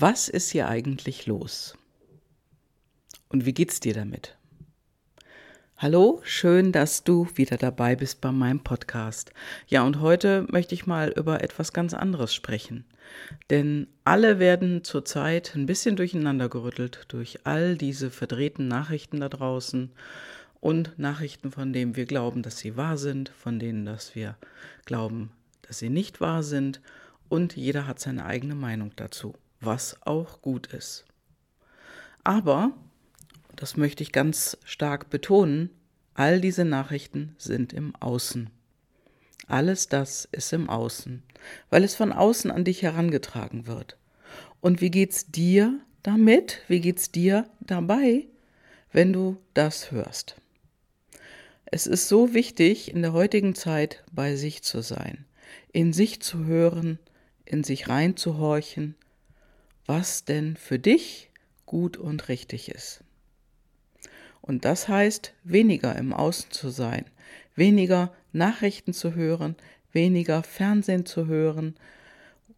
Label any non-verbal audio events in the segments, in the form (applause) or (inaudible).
Was ist hier eigentlich los? Und wie geht's dir damit? Hallo, schön, dass du wieder dabei bist bei meinem Podcast. Ja, und heute möchte ich mal über etwas ganz anderes sprechen. Denn alle werden zurzeit ein bisschen durcheinander gerüttelt durch all diese verdrehten Nachrichten da draußen und Nachrichten, von denen wir glauben, dass sie wahr sind, von denen, dass wir glauben, dass sie nicht wahr sind. Und jeder hat seine eigene Meinung dazu, was auch gut ist. Aber das möchte ich ganz stark betonen, all diese Nachrichten sind im Außen. Alles das ist im Außen, weil es von außen an dich herangetragen wird. Und wie geht's dir damit? Wie geht's dir dabei, wenn du das hörst? Es ist so wichtig, in der heutigen Zeit bei sich zu sein, in sich zu hören, in sich reinzuhorchen, was denn für dich gut und richtig ist. Und das heißt, weniger im Außen zu sein, weniger Nachrichten zu hören, weniger Fernsehen zu hören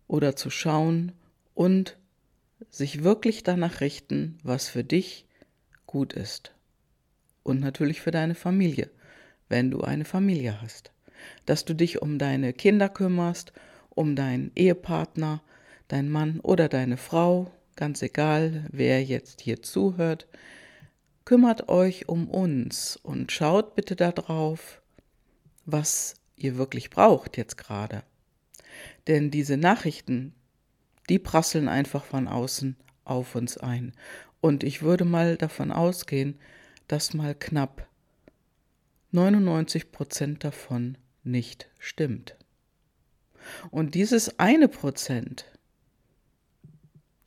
oder zu schauen und sich wirklich danach richten, was für dich gut ist. Und natürlich für deine Familie, wenn du eine Familie hast. Dass du dich um deine Kinder kümmerst, um deinen Ehepartner, deinen Mann oder deine Frau, ganz egal, wer jetzt hier zuhört, kümmert euch um uns und schaut bitte darauf, was ihr wirklich braucht jetzt gerade. Denn diese Nachrichten, die prasseln einfach von außen auf uns ein. Und ich würde mal davon ausgehen, dass mal knapp 99 Prozent davon nicht stimmt. Und dieses eine Prozent,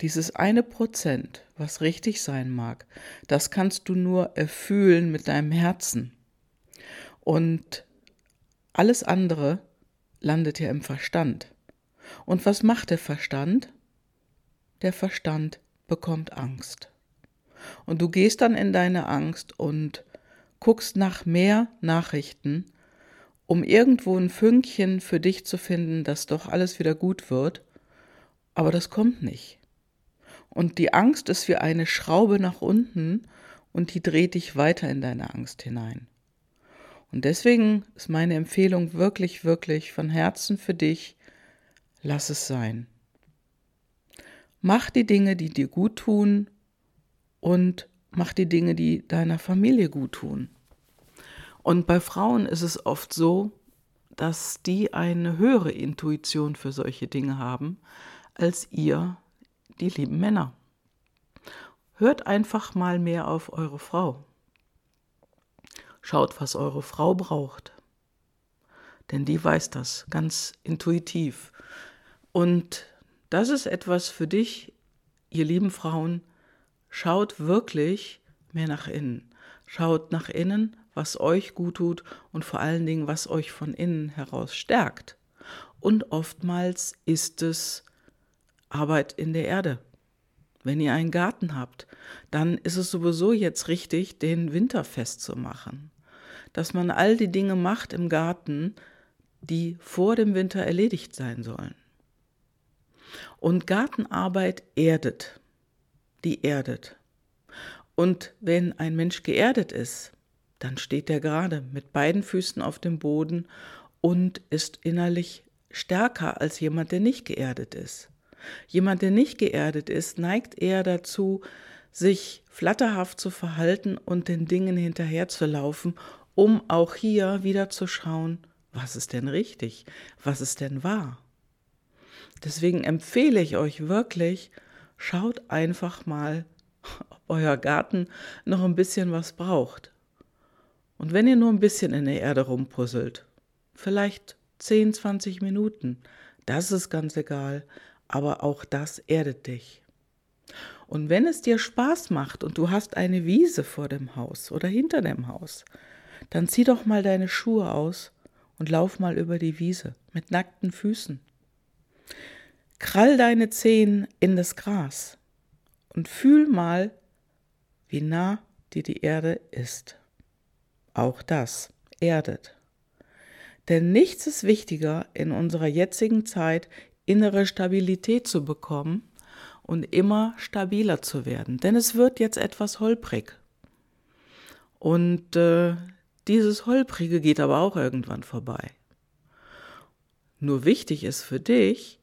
dieses eine Prozent, was richtig sein mag, das kannst du nur erfühlen mit deinem Herzen. Und alles andere landet ja im Verstand. Und was macht der Verstand? Der Verstand bekommt Angst. Und du gehst dann in deine Angst und guckst nach mehr Nachrichten, um irgendwo ein Fünkchen für dich zu finden, dass doch alles wieder gut wird. Aber das kommt nicht. Und die Angst ist wie eine Schraube nach unten und die dreht dich weiter in deine Angst hinein. Und deswegen ist meine Empfehlung wirklich, wirklich von Herzen für dich, lass es sein. Mach die Dinge, die dir gut tun und mach die Dinge, die deiner Familie gut tun. Und bei Frauen ist es oft so, dass die eine höhere Intuition für solche Dinge haben als ihr die lieben Männer. Hört einfach mal mehr auf eure Frau. Schaut, was eure Frau braucht. Denn die weiß das ganz intuitiv. Und das ist etwas für dich, ihr lieben Frauen. Schaut wirklich mehr nach innen. Schaut nach innen, was euch gut tut und vor allen Dingen, was euch von innen heraus stärkt. Und oftmals ist es Arbeit in der Erde. Wenn ihr einen Garten habt, dann ist es sowieso jetzt richtig, den Winter festzumachen. Dass man all die Dinge macht im Garten, die vor dem Winter erledigt sein sollen. Und Gartenarbeit erdet. Die erdet. Und wenn ein Mensch geerdet ist, dann steht er gerade mit beiden Füßen auf dem Boden und ist innerlich stärker als jemand, der nicht geerdet ist. Jemand, der nicht geerdet ist, neigt eher dazu, sich flatterhaft zu verhalten und den Dingen hinterherzulaufen, um auch hier wieder zu schauen, was ist denn richtig, was ist denn wahr. Deswegen empfehle ich euch wirklich, schaut einfach mal, ob euer Garten noch ein bisschen was braucht. Und wenn ihr nur ein bisschen in der Erde rumpuzzelt, vielleicht 10, 20 Minuten, das ist ganz egal, aber auch das erdet dich. Und wenn es dir Spaß macht und du hast eine Wiese vor dem Haus oder hinter dem Haus, dann zieh doch mal deine Schuhe aus und lauf mal über die Wiese mit nackten Füßen. Krall deine Zehen in das Gras und fühl mal, wie nah dir die Erde ist. Auch das erdet. Denn nichts ist wichtiger in unserer jetzigen Zeit innere Stabilität zu bekommen und immer stabiler zu werden. Denn es wird jetzt etwas holprig. Und äh, dieses Holprige geht aber auch irgendwann vorbei. Nur wichtig ist für dich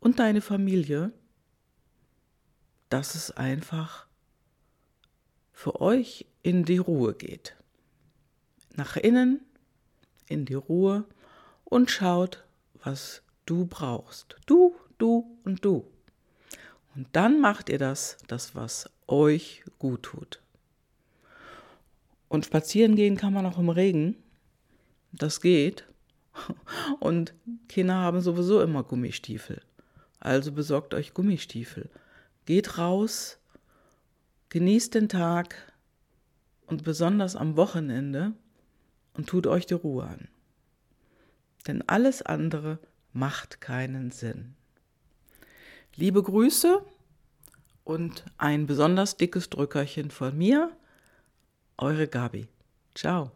und deine Familie, dass es einfach für euch in die Ruhe geht. Nach innen, in die Ruhe und schaut, was du brauchst. Du, du und du. Und dann macht ihr das, das was euch gut tut. Und spazieren gehen kann man auch im Regen. Das geht. (laughs) Und Kinder haben sowieso immer Gummistiefel. Also besorgt euch Gummistiefel. Geht raus, genießt den Tag und besonders am Wochenende und tut euch die Ruhe an. Denn alles andere macht keinen Sinn. Liebe Grüße und ein besonders dickes Drückerchen von mir, eure Gabi. Ciao.